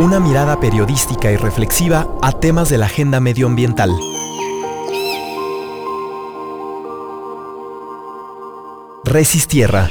Una mirada periodística y reflexiva a temas de la agenda medioambiental. Resistierra.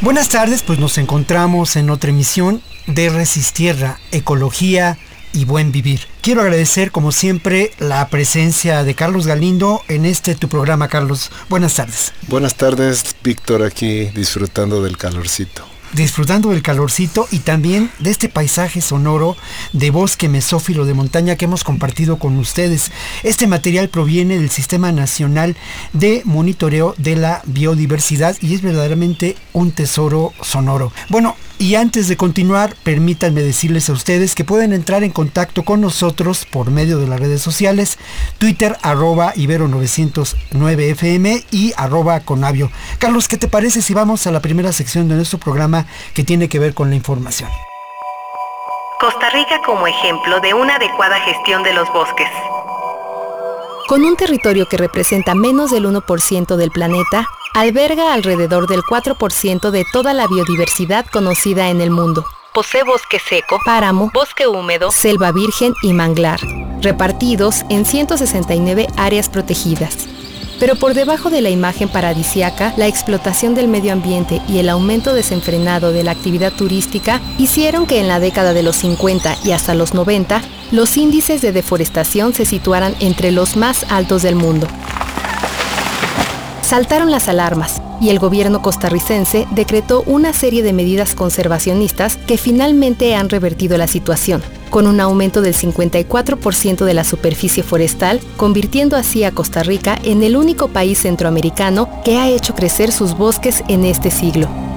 Buenas tardes, pues nos encontramos en otra emisión de Resistierra, Ecología y Buen Vivir. Quiero agradecer como siempre la presencia de Carlos Galindo en este tu programa, Carlos. Buenas tardes. Buenas tardes, Víctor, aquí disfrutando del calorcito disfrutando del calorcito y también de este paisaje sonoro de bosque mesófilo de montaña que hemos compartido con ustedes. Este material proviene del Sistema Nacional de Monitoreo de la Biodiversidad y es verdaderamente un tesoro sonoro. Bueno, y antes de continuar, permítanme decirles a ustedes que pueden entrar en contacto con nosotros por medio de las redes sociales, Twitter arroba ibero909fm y arroba conavio. Carlos, ¿qué te parece si vamos a la primera sección de nuestro programa que tiene que ver con la información? Costa Rica como ejemplo de una adecuada gestión de los bosques. Con un territorio que representa menos del 1% del planeta, alberga alrededor del 4% de toda la biodiversidad conocida en el mundo. Posee bosque seco, páramo, bosque húmedo, selva virgen y manglar, repartidos en 169 áreas protegidas. Pero por debajo de la imagen paradisiaca, la explotación del medio ambiente y el aumento desenfrenado de la actividad turística hicieron que en la década de los 50 y hasta los 90, los índices de deforestación se situaran entre los más altos del mundo saltaron las alarmas y el gobierno costarricense decretó una serie de medidas conservacionistas que finalmente han revertido la situación, con un aumento del 54% de la superficie forestal, convirtiendo así a Costa Rica en el único país centroamericano que ha hecho crecer sus bosques en este siglo.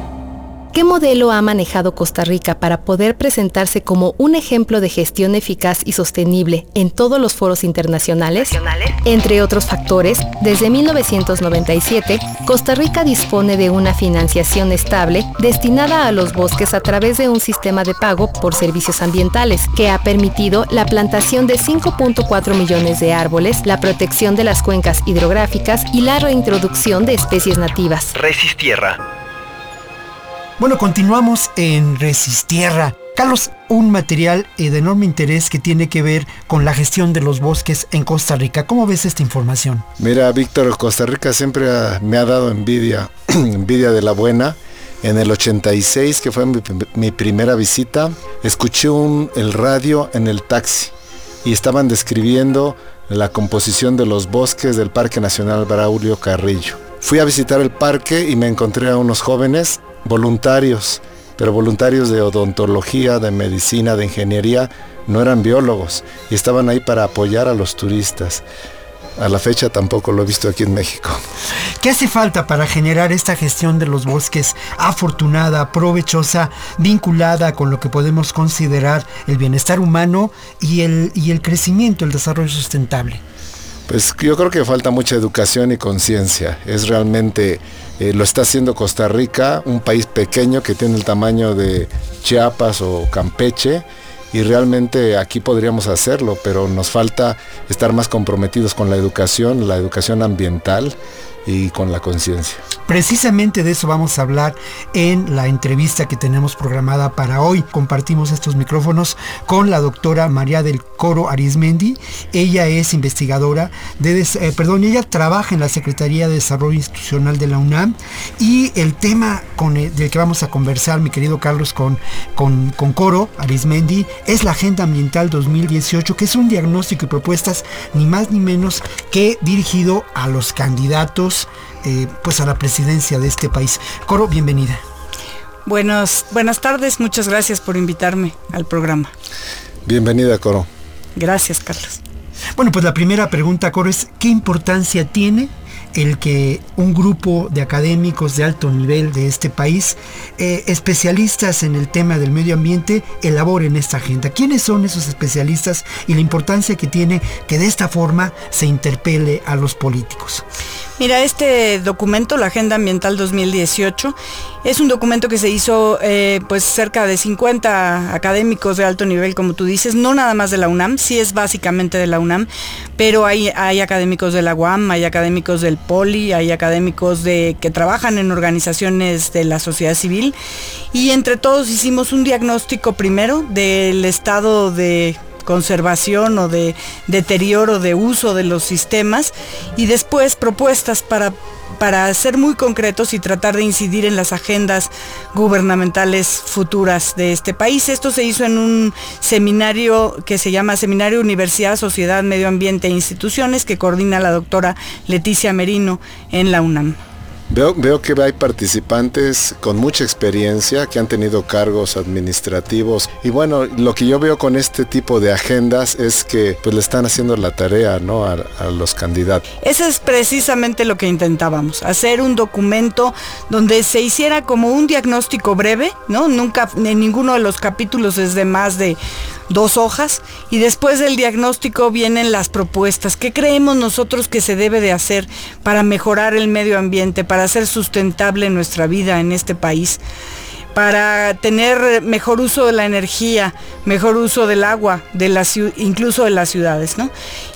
¿Qué modelo ha manejado Costa Rica para poder presentarse como un ejemplo de gestión eficaz y sostenible en todos los foros internacionales? Entre otros factores, desde 1997, Costa Rica dispone de una financiación estable destinada a los bosques a través de un sistema de pago por servicios ambientales que ha permitido la plantación de 5.4 millones de árboles, la protección de las cuencas hidrográficas y la reintroducción de especies nativas. Resistierra bueno, continuamos en Resistierra. Carlos, un material eh, de enorme interés que tiene que ver con la gestión de los bosques en Costa Rica. ¿Cómo ves esta información? Mira, Víctor, Costa Rica siempre me ha dado envidia, envidia de la buena. En el 86, que fue mi, primera visita, escuché el radio en el taxi y estaban describiendo la composición de los bosques del Parque Nacional Braulio Carrillo. Fui a visitar el parque y me encontré a unos jóvenes voluntarios, pero voluntarios de odontología, de medicina, de ingeniería, no eran biólogos y estaban ahí para apoyar a los turistas. A la fecha tampoco lo he visto aquí en México. ¿Qué hace falta para generar esta gestión de los bosques afortunada, provechosa, vinculada con lo que podemos considerar el bienestar humano y el, y el crecimiento, el desarrollo sustentable? Pues yo creo que falta mucha educación y conciencia. Es realmente, eh, lo está haciendo Costa Rica, un país pequeño que tiene el tamaño de Chiapas o Campeche, y realmente aquí podríamos hacerlo, pero nos falta estar más comprometidos con la educación, la educación ambiental y con la conciencia. Precisamente de eso vamos a hablar en la entrevista que tenemos programada para hoy. Compartimos estos micrófonos con la doctora María del Coro Arismendi. Ella es investigadora de, eh, perdón, ella trabaja en la Secretaría de Desarrollo Institucional de la UNAM y el tema con del que vamos a conversar, mi querido Carlos, con, con, con Coro Arismendi, es la Agenda Ambiental 2018, que es un diagnóstico y propuestas ni más ni menos que dirigido a los candidatos eh, pues a la presidencia de este país. Coro, bienvenida. Buenos, buenas tardes, muchas gracias por invitarme al programa. Bienvenida, Coro. Gracias, Carlos. Bueno, pues la primera pregunta, Coro, es ¿qué importancia tiene el que un grupo de académicos de alto nivel de este país, eh, especialistas en el tema del medio ambiente, elaboren esta agenda. ¿Quiénes son esos especialistas y la importancia que tiene que de esta forma se interpele a los políticos? Mira, este documento, la Agenda Ambiental 2018, es un documento que se hizo eh, pues cerca de 50 académicos de alto nivel, como tú dices, no nada más de la UNAM, sí es básicamente de la UNAM, pero hay, hay académicos de la UAM, hay académicos del Poli, hay académicos de, que trabajan en organizaciones de la sociedad civil. Y entre todos hicimos un diagnóstico primero del estado de conservación o de deterioro de uso de los sistemas y después propuestas para para ser muy concretos y tratar de incidir en las agendas gubernamentales futuras de este país. Esto se hizo en un seminario que se llama Seminario Universidad, Sociedad, Medio Ambiente e Instituciones que coordina la doctora Leticia Merino en la UNAM. Veo, que hay participantes con mucha experiencia que han tenido cargos administrativos y bueno, lo que yo veo con este tipo de agendas es que pues le están haciendo la tarea ¿no? a, a los candidatos. Eso es precisamente lo que intentábamos, hacer un documento donde se hiciera como un diagnóstico breve, ¿no? Nunca, en ninguno de los capítulos es de más de dos hojas y después del diagnóstico vienen las propuestas. ¿Qué creemos nosotros que se debe de hacer para mejorar el medio ambiente, para hacer sustentable nuestra vida en este país? Para tener mejor uso de la energía, mejor uso del agua, de incluso de las ciudades. ¿no?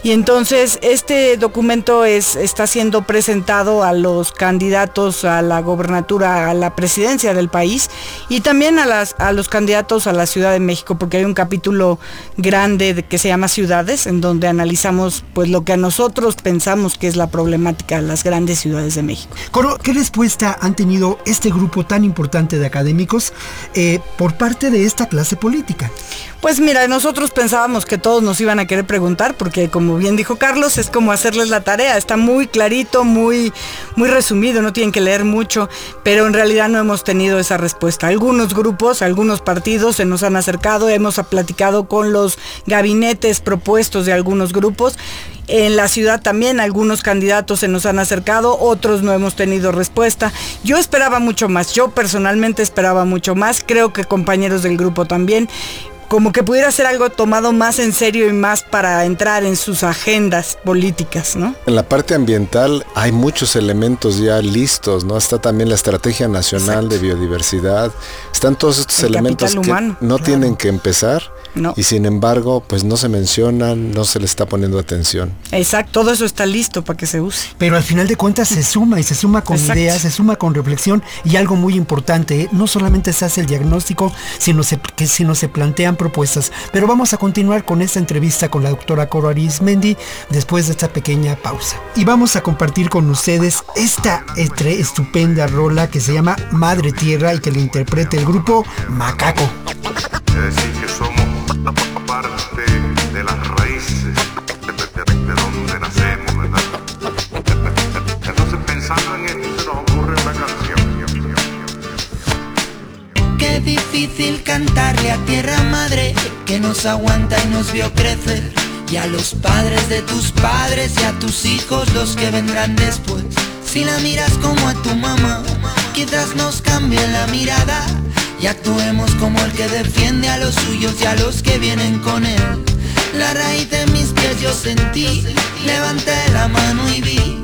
Y entonces este documento es, está siendo presentado a los candidatos a la gobernatura, a la presidencia del país y también a, las, a los candidatos a la Ciudad de México, porque hay un capítulo grande que se llama Ciudades, en donde analizamos pues, lo que a nosotros pensamos que es la problemática de las grandes ciudades de México. ¿Qué respuesta han tenido este grupo tan importante de académicos? Eh, por parte de esta clase política? Pues mira, nosotros pensábamos que todos nos iban a querer preguntar, porque como bien dijo Carlos, es como hacerles la tarea, está muy clarito, muy, muy resumido, no tienen que leer mucho, pero en realidad no hemos tenido esa respuesta. Algunos grupos, algunos partidos se nos han acercado, hemos platicado con los gabinetes propuestos de algunos grupos en la ciudad también algunos candidatos se nos han acercado, otros no hemos tenido respuesta. Yo esperaba mucho más, yo personalmente esperaba mucho más, creo que compañeros del grupo también como que pudiera ser algo tomado más en serio y más para entrar en sus agendas políticas, ¿no? En la parte ambiental hay muchos elementos ya listos, ¿no? Está también la Estrategia Nacional de Biodiversidad, están todos estos elementos que no tienen que empezar y sin embargo, pues no se mencionan, no se le está poniendo atención. Exacto, todo eso está listo para que se use. Pero al final de cuentas se suma y se suma con ideas, se suma con reflexión y algo muy importante, ¿eh? no solamente se hace el diagnóstico, sino se, que sino se plantean propuestas. Pero vamos a continuar con esta entrevista con la doctora Coro Arismendi después de esta pequeña pausa. Y vamos a compartir con ustedes esta estupenda rola que se llama Madre Tierra y que le interprete el grupo Macaco. Decir que somos parte de las raíces de, donde nacemos, ¿verdad? Entonces pensando en esto se nos ocurre una canción. Qué difícil cantarle a tierra madre que nos aguanta y nos vio crecer. Y a los padres de tus padres y a tus hijos los que vendrán después. Si la miras como a tu mamá, quizás nos cambie la mirada y actuemos como el que defiende a los suyos y a los que vienen con él. La raíz de mis pies yo sentí, levanté la mano y vi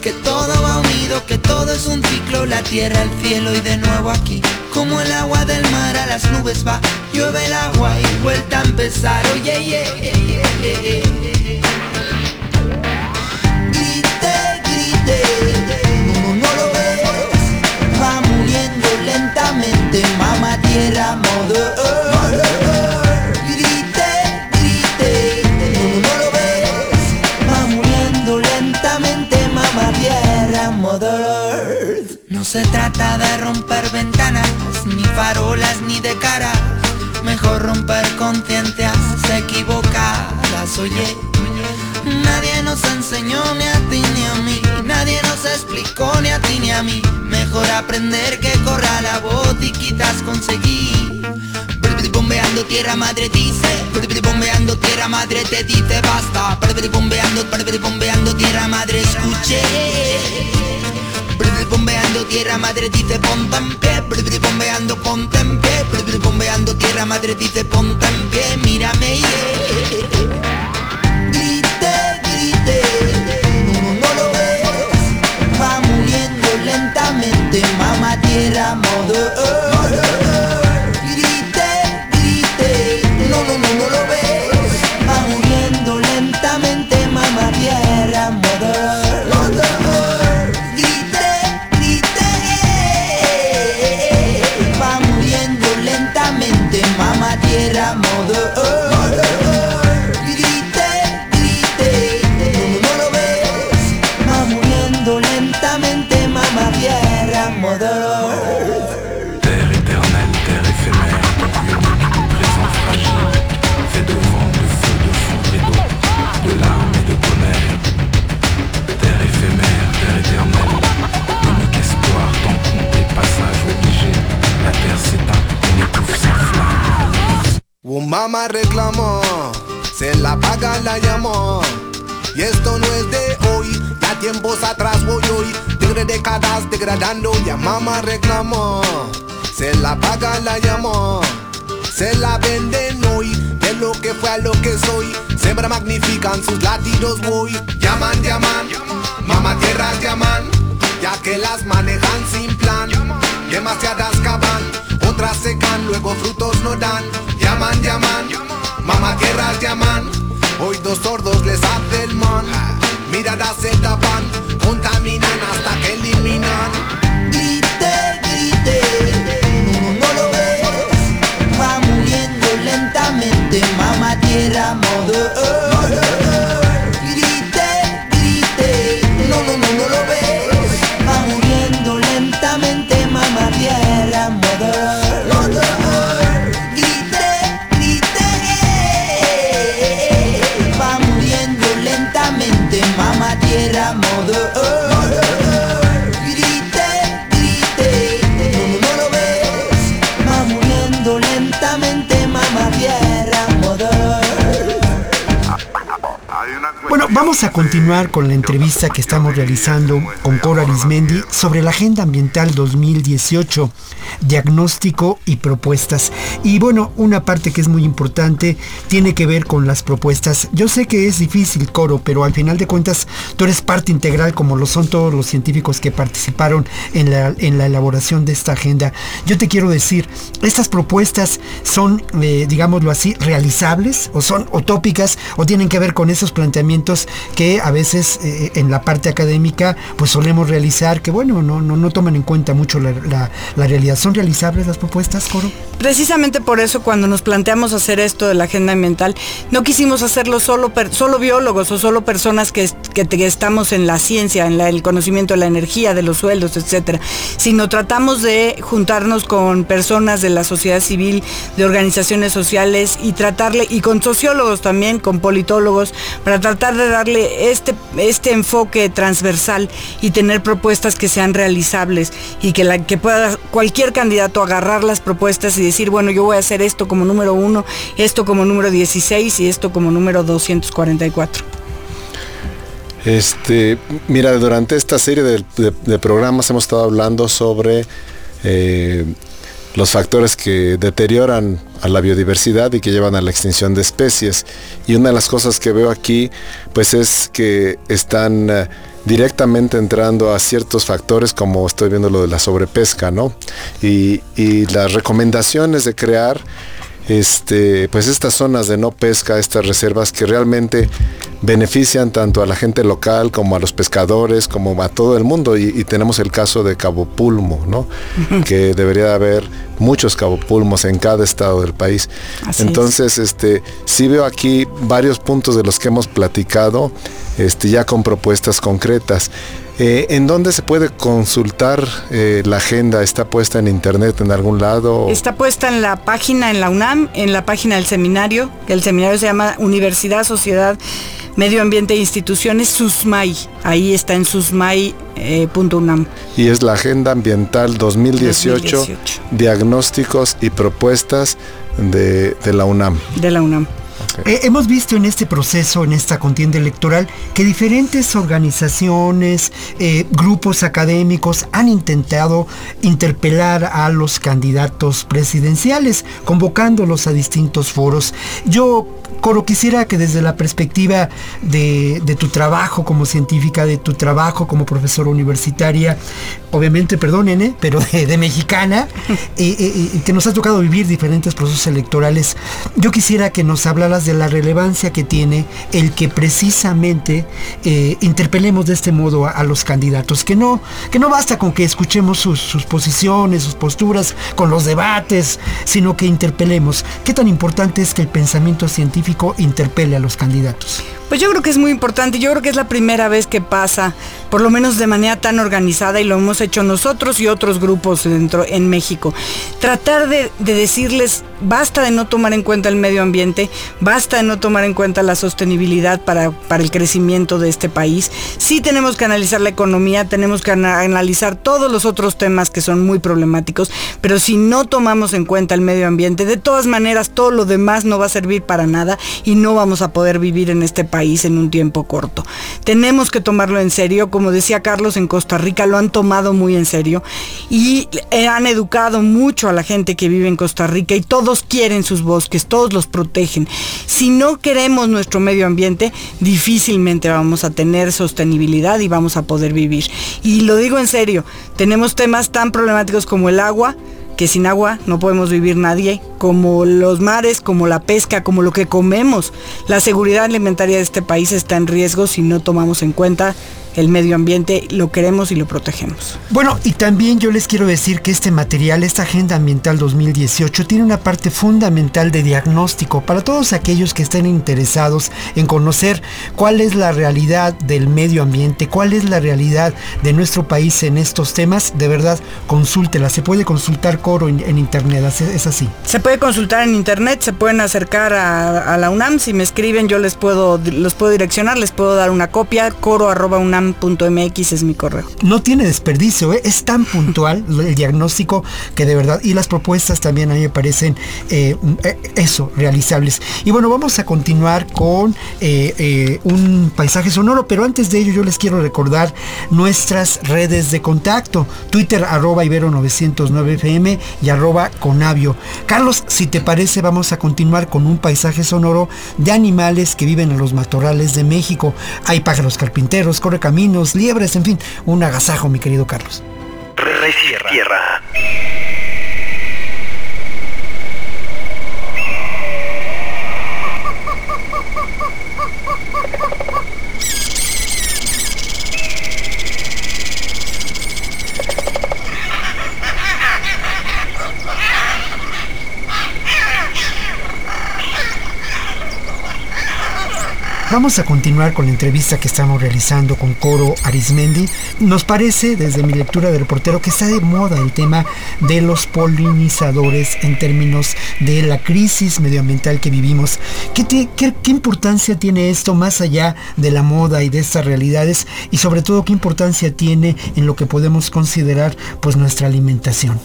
que todo va unido, que todo es un ciclo, la tierra, el cielo y de nuevo aquí. Como el agua del mar a las nubes va, llueve el agua y vuelta a empezar, oye, Grite, grite, lentamente mamá tierra mother Grite, grite, no, lo ves. Va muriendo lentamente mamá tierra mother No se trata de romper ventanas Ni farolas ni de cara Mejor romper conciencias equivocadas Oye nos enseñó ni a ti ni a mí. Nadie nos explicó ni a ti ni a mí. Mejor aprender que corra la voz y quizás conseguir Bombeando tierra madre dice. Bombeando tierra madre te dice basta. Bombeando, bombeando tierra madre escuche Bombeando tierra madre dice ponte en pie. Bombeando ponte en pie. Bombeando tierra madre dice ponte en pie. Mírame lentamente, mamá reclamó, se la paga la llamó. Y esto no es de hoy, ya tiempos atrás voy hoy. Tigre décadas degradando, ya mamá reclamó. Se la paga la llamó. Se la venden hoy, de lo que fue a lo que soy. Siempre magnifican sus latidos voy. Llaman, llaman, mamá tierra llaman. Ya que las manejan sin plan. Demasiadas caban, otras secan, luego frutos no dan. Llaman, llaman, mamá tierra llaman. Hoy dos sordos les hace el man. Miradas se tapan, contaminan hasta que eliminan. Grite, grite, no, no lo ves. Va muriendo lentamente, mamá tierra, vamos a continuar con la entrevista que estamos realizando con Cora Arismendi sobre la Agenda Ambiental 2018, diagnóstico y propuestas. Y bueno, una parte que es muy importante tiene que ver con las propuestas. Yo sé que es difícil, Coro, pero al final de cuentas tú eres parte integral como lo son todos los científicos que participaron en la, en la elaboración de esta agenda. Yo te quiero decir, estas propuestas son, eh, digámoslo así, realizables o son utópicas o tienen que ver con esos planteamientos que a veces eh, en la parte académica pues solemos realizar que bueno, no, no, no toman en cuenta mucho la, la- realidad. ¿Son realizables las propuestas, Coro? Precisamente por eso cuando nos planteamos hacer esto de la agenda ambiental, no quisimos hacerlo solo, solo biólogos o solo personas que, que estamos en la ciencia, en el conocimiento de la energía, de los sueldos, etcétera, sino tratamos de juntarnos con personas de la sociedad civil, de organizaciones sociales y tratarle, y con sociólogos también, con politólogos, para tratar de este, este enfoque transversal y tener propuestas que sean realizables y que, la, que pueda cualquier candidato agarrar las propuestas y decir, bueno, yo voy a hacer esto como número uno, esto como número 16 y esto como número 244. Este, mira, durante esta serie de programas hemos estado hablando sobre eh, los factores que deterioran a la biodiversidad y que llevan a la extinción de especies. Y una de las cosas que veo aquí, pues es que están eh, directamente entrando a ciertos factores, como estoy viendo lo de la sobrepesca, ¿no? Y, y las recomendaciones de crear este, pues estas zonas de no pesca, estas reservas que realmente benefician tanto a la gente local como a los pescadores, como a todo el mundo. Y, y tenemos el caso de Cabo Pulmo, ¿no? que debería haber muchos Cabo Pulmos en cada estado del país. Así es. Entonces, este, sí veo aquí varios puntos de los que hemos platicado, este, ya con propuestas concretas. Eh, ¿En dónde se puede consultar eh, la agenda? ¿Está puesta en internet en algún lado? Está puesta en la página, en la UNAM, en la página del seminario, que el seminario se llama Universidad, Sociedad, Medio Ambiente e Instituciones, SUSMAI. Ahí está en susmai.unam. y es la Agenda Ambiental 2018, 2018. diagnósticos y propuestas de, de la UNAM. de la UNAM. Eh, hemos visto en este proceso, en esta contienda electoral, que diferentes organizaciones, eh, grupos académicos han intentado interpelar a los candidatos presidenciales, convocándolos a distintos foros. Yo, Coro, quisiera que desde la perspectiva de, de tu trabajo como científica, de tu trabajo como profesora universitaria, obviamente, perdonen, ¿eh? pero de, de mexicana, que nos ha tocado vivir diferentes procesos electorales, yo quisiera que nos hablaras de la relevancia que tiene el que precisamente eh, interpelemos de este modo a, los candidatos, que no, que no basta con que escuchemos sus, sus posiciones, sus posturas, con los debates, sino que interpelemos. ¿Qué tan importante es que el pensamiento científico interpele a los candidatos? Pues yo creo que es muy importante, yo creo que es la primera vez que pasa, por lo menos de manera tan organizada y lo hemos hecho nosotros y otros grupos dentro en México. Tratar de, de decirles, basta de no tomar en cuenta el medio ambiente, basta de no tomar en cuenta la sostenibilidad para, para el crecimiento de este país. Sí tenemos que analizar la economía, tenemos que ana- analizar todos los otros temas que son muy problemáticos, pero si no tomamos en cuenta el medio ambiente, de todas maneras todo lo demás no va a servir para nada y no vamos a poder vivir en este país en un tiempo corto. Tenemos que tomarlo en serio, como decía Carlos, en Costa Rica lo han tomado muy en serio y han educado mucho a la gente que vive en Costa Rica y todos quieren sus bosques, todos los protegen. Si no queremos nuestro medio ambiente, difícilmente vamos a tener sostenibilidad y vamos a poder vivir. Y lo digo en serio, tenemos temas tan problemáticos como el agua, que sin agua no podemos vivir nadie, como los mares, como la pesca, como lo que comemos. La seguridad alimentaria de este país está en riesgo si no tomamos en cuenta el medio ambiente, lo queremos y lo protegemos. Bueno, y también yo les quiero decir que este material, esta Agenda Ambiental 2018, tiene una parte fundamental de diagnóstico para todos aquellos que estén interesados en conocer cuál es la realidad del medio ambiente, cuál es la realidad de nuestro país en estos temas. De verdad, consúltela. Se puede consultar Coro en, en internet, ¿es- así. Se puede consultar en internet, se pueden acercar a, a la UNAM, si me escriben yo les puedo, los puedo direccionar, les puedo dar una copia, coro.unam.mx es mi correo. no tiene desperdicio, ¿eh? es tan puntual el diagnóstico que de verdad, y las propuestas también a mí me parecen eh, eh, eso, realizables. Y bueno, vamos a continuar con un paisaje sonoro, pero antes de ello yo les quiero recordar nuestras redes de contacto, Twitter arroba Ibero 909 FM y arroba Conavio. Carlos, si te parece, vamos a continuar con un paisaje sonoro de animales que viven en los matorrales de México. Hay pájaros carpinteros, correcaminos, liebres, en fin, un agasajo, mi querido Carlos. Tierra. Vamos a continuar con la entrevista que estamos realizando con Coro Arismendi. Nos parece, desde mi lectura del reportero, que está de moda el tema de los polinizadores en términos de la crisis medioambiental que vivimos. ¿Qué, te- qué- qué importancia tiene esto más allá de la moda y de estas realidades? Y sobre todo, ¿qué importancia tiene en lo que podemos considerar pues nuestra alimentación?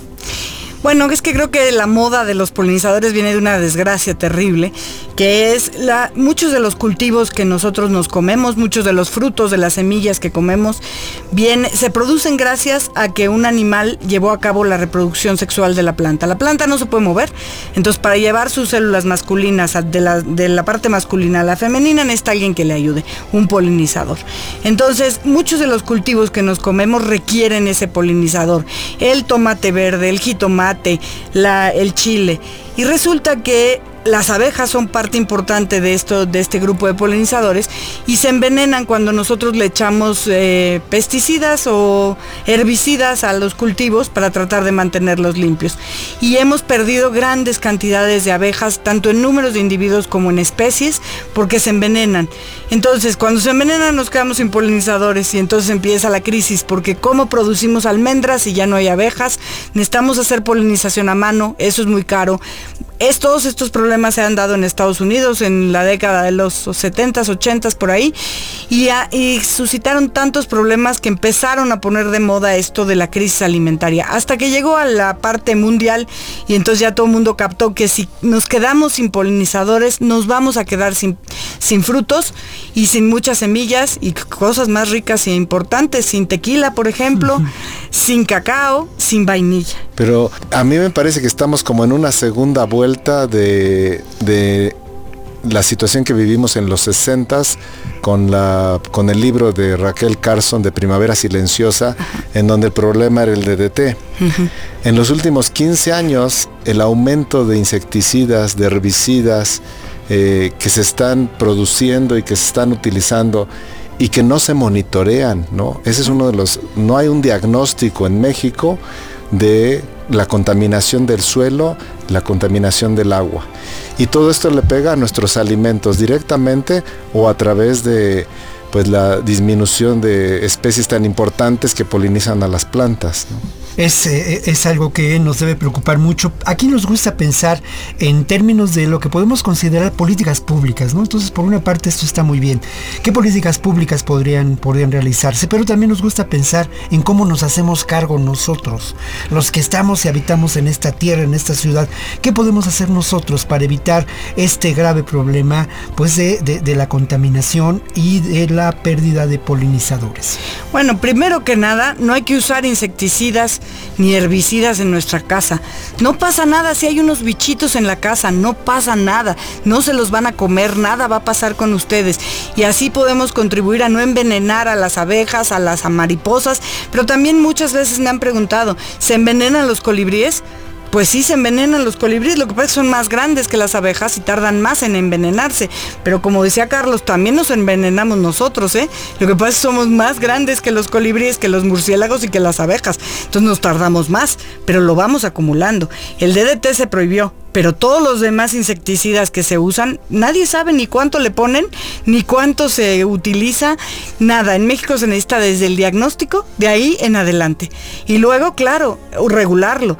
Bueno, es que creo que la moda de los polinizadores viene de una desgracia terrible, que es la, muchos de los cultivos que nosotros nos comemos, muchos de los frutos, de las semillas que comemos, bien, se producen gracias a que un animal llevó a cabo la reproducción sexual de la planta. La planta no se puede mover, entonces para llevar sus células masculinas de la, de la parte masculina a la femenina necesita alguien que le ayude, un polinizador. Entonces, muchos de los cultivos que nos comemos requieren ese polinizador. El tomate verde, el jitomate, el chile. Y resulta que las abejas son parte importante de esto, de este grupo de polinizadores y se envenenan cuando nosotros le echamos eh, pesticidas o herbicidas a los cultivos para tratar de mantenerlos limpios. Y hemos perdido grandes cantidades de abejas, tanto en números de individuos como en especies, porque se envenenan. Entonces, cuando se envenenan nos quedamos sin polinizadores y entonces empieza la crisis, porque ¿cómo producimos almendras si ya no hay abejas? Necesitamos hacer polinización a mano, eso es muy caro. Es, todos estos problemas se han dado en Estados Unidos en la década de los 70s, 80s, por ahí, y, a- y suscitaron tantos problemas que empezaron a poner de moda esto de la crisis alimentaria, hasta que llegó a la parte mundial y entonces ya todo el mundo captó que si nos quedamos sin polinizadores, nos vamos a quedar sin, sin frutos y sin muchas semillas y cosas más ricas e importantes, sin tequila, por ejemplo, sin cacao, sin vainilla. Pero a mí me parece que estamos como en una segunda vuelta de, de la situación que vivimos en los 60 con, la, con el libro de Raquel Carson de Primavera Silenciosa, en donde el problema era el DDT. En los últimos 15 años, el aumento de insecticidas, de herbicidas eh, que se están produciendo y que se están utilizando y que no se monitorean, ¿no? Ese es uno de los, no hay un diagnóstico en México de la contaminación del suelo, la contaminación del agua. Y todo esto le pega a nuestros alimentos directamente o a través de pues la disminución de especies tan importantes que polinizan a las plantas. Es, eh, es, algo que nos debe preocupar mucho. Aquí nos gusta pensar en términos de lo que podemos considerar políticas públicas, ¿no? Entonces, por una parte, esto está muy bien. ¿Qué políticas públicas podrían, podrían realizarse? Pero también nos gusta pensar en cómo nos hacemos cargo nosotros, los que estamos y habitamos en esta tierra, en esta ciudad. ¿Qué podemos hacer nosotros para evitar este grave problema pues, de, de, de la contaminación y de la pérdida de polinizadores? Bueno, primero que nada, no hay que usar insecticidas ni herbicidas en nuestra casa. No pasa nada si hay unos bichitos en la casa, no pasa nada. No se los van a comer, nada va a pasar con ustedes. Y así podemos contribuir a no envenenar a las abejas, a las mariposas. Pero también muchas veces me han preguntado, ¿se envenenan los colibríes? Pues sí, se envenenan los colibríes, lo que pasa es que son más grandes que las abejas y tardan más en envenenarse. Pero como decía Carlos, también nos envenenamos nosotros, ¿eh? Lo que pasa es que somos más grandes que los colibríes, que los murciélagos y que las abejas. Entonces nos tardamos más, pero lo vamos acumulando. El DDT se prohibió, pero todos los demás insecticidas que se usan, nadie sabe ni cuánto le ponen, ni cuánto se utiliza, nada. En México se necesita desde el diagnóstico, de ahí en adelante. Y luego, claro, regularlo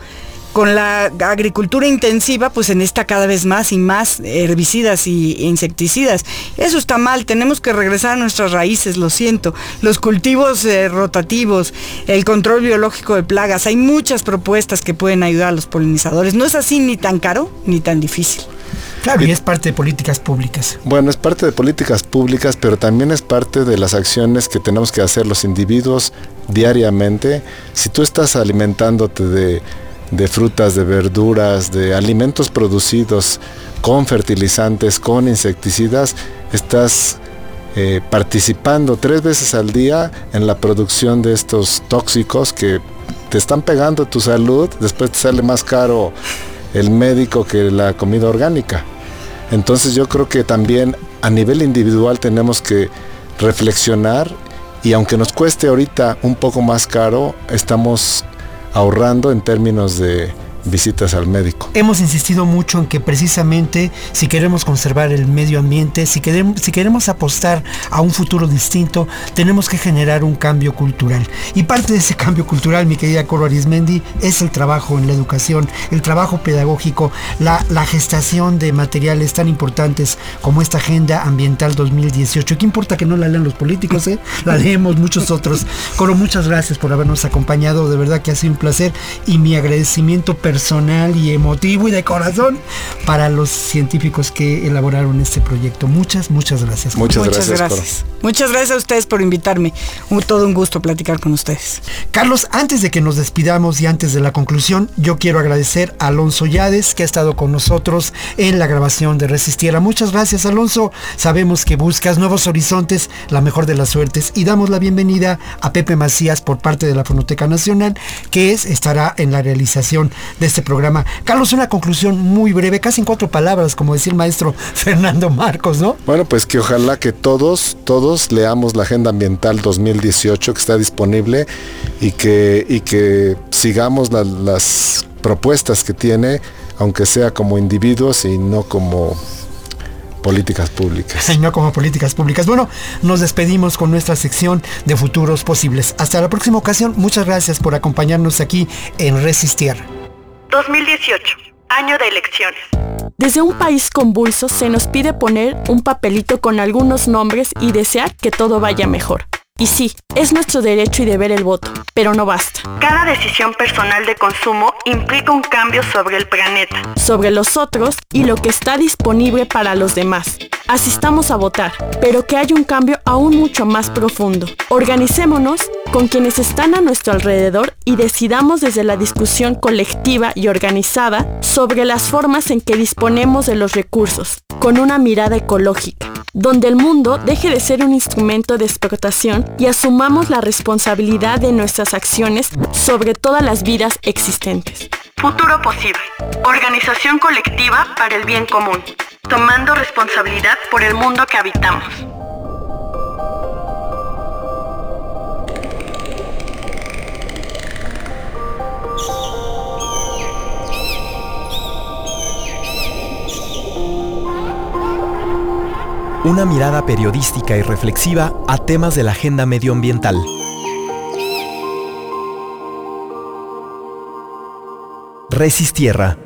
con la agricultura intensiva, pues en esta cada vez más y más herbicidas y insecticidas. Eso está mal, tenemos que regresar a nuestras raíces, lo siento. Los cultivos eh, rotativos, el control biológico de plagas, hay muchas propuestas que pueden ayudar a los polinizadores. No es así ni tan caro ni tan difícil. Claro, y es parte de políticas públicas. Bueno, es parte de políticas públicas, pero también es parte de las acciones que tenemos que hacer los individuos diariamente. Si tú estás alimentándote de de frutas, de verduras, de alimentos producidos con fertilizantes, con insecticidas, estás eh, participando tres veces al día en la producción de estos tóxicos que te están pegando tu salud, después te sale más caro el médico que la comida orgánica. Entonces yo creo que también a nivel individual tenemos que reflexionar y aunque nos cueste ahorita un poco más caro, estamos ahorrando en términos de visitas al médico. Hemos insistido mucho en que precisamente si queremos conservar el medio ambiente, si queremos, si queremos apostar a un futuro distinto, tenemos que generar un cambio cultural. Y parte de ese cambio cultural, mi querida Coro Arismendi, es el trabajo en la educación, el trabajo pedagógico, la, la gestación de materiales tan importantes como esta Agenda Ambiental 2018. ¿Qué importa que no la lean los políticos? Eh? La leemos muchos otros. Coro, muchas gracias por habernos acompañado. De verdad que ha sido un placer y mi agradecimiento personal y emotivo y de corazón para los científicos que elaboraron este proyecto. Muchas, muchas gracias. Muchas, Muchas gracias. gracias. Muchas gracias a ustedes por invitarme. Un, todo un gusto platicar con ustedes. Carlos, antes de que nos despidamos y antes de la conclusión, yo quiero agradecer a Alonso Yades que ha estado con nosotros en la grabación de Resistiera. Muchas gracias, Alonso. Sabemos que buscas nuevos horizontes, la mejor de las suertes y damos la bienvenida a Pepe Macías por parte de la Fonoteca Nacional, que es, estará en la realización de este programa. Carlos, una conclusión muy breve, casi en cuatro palabras, como decía el maestro Fernando Marcos, ¿no? Bueno, pues que ojalá que todos, todos leamos la Agenda Ambiental 2018 que está disponible y que, y que sigamos la- las propuestas que tiene, aunque sea como individuos y no como políticas públicas. y no como políticas públicas. Bueno, nos despedimos con nuestra sección de futuros posibles. Hasta la próxima ocasión, muchas gracias por acompañarnos aquí en Resistir. 2018, año de elecciones. Desde un país convulso se nos pide poner un papelito con algunos nombres y desear que todo vaya mejor. Y sí, es nuestro derecho y deber el voto, pero no basta. Cada decisión personal de consumo implica un cambio sobre el planeta. Sobre los otros y lo que está disponible para los demás. Asistamos a votar, pero que haya un cambio aún mucho más profundo. Organicémonos con quienes están a nuestro alrededor y decidamos desde la discusión colectiva y organizada sobre las formas en que disponemos de los recursos, con una mirada ecológica, donde el mundo deje de ser un instrumento de explotación y asumamos la responsabilidad de nuestras acciones sobre todas las vidas existentes. Futuro posible. Organización colectiva para el bien común. Tomando responsabilidad por el mundo que habitamos. Una mirada periodística y reflexiva a temas de la agenda medioambiental. Resistierra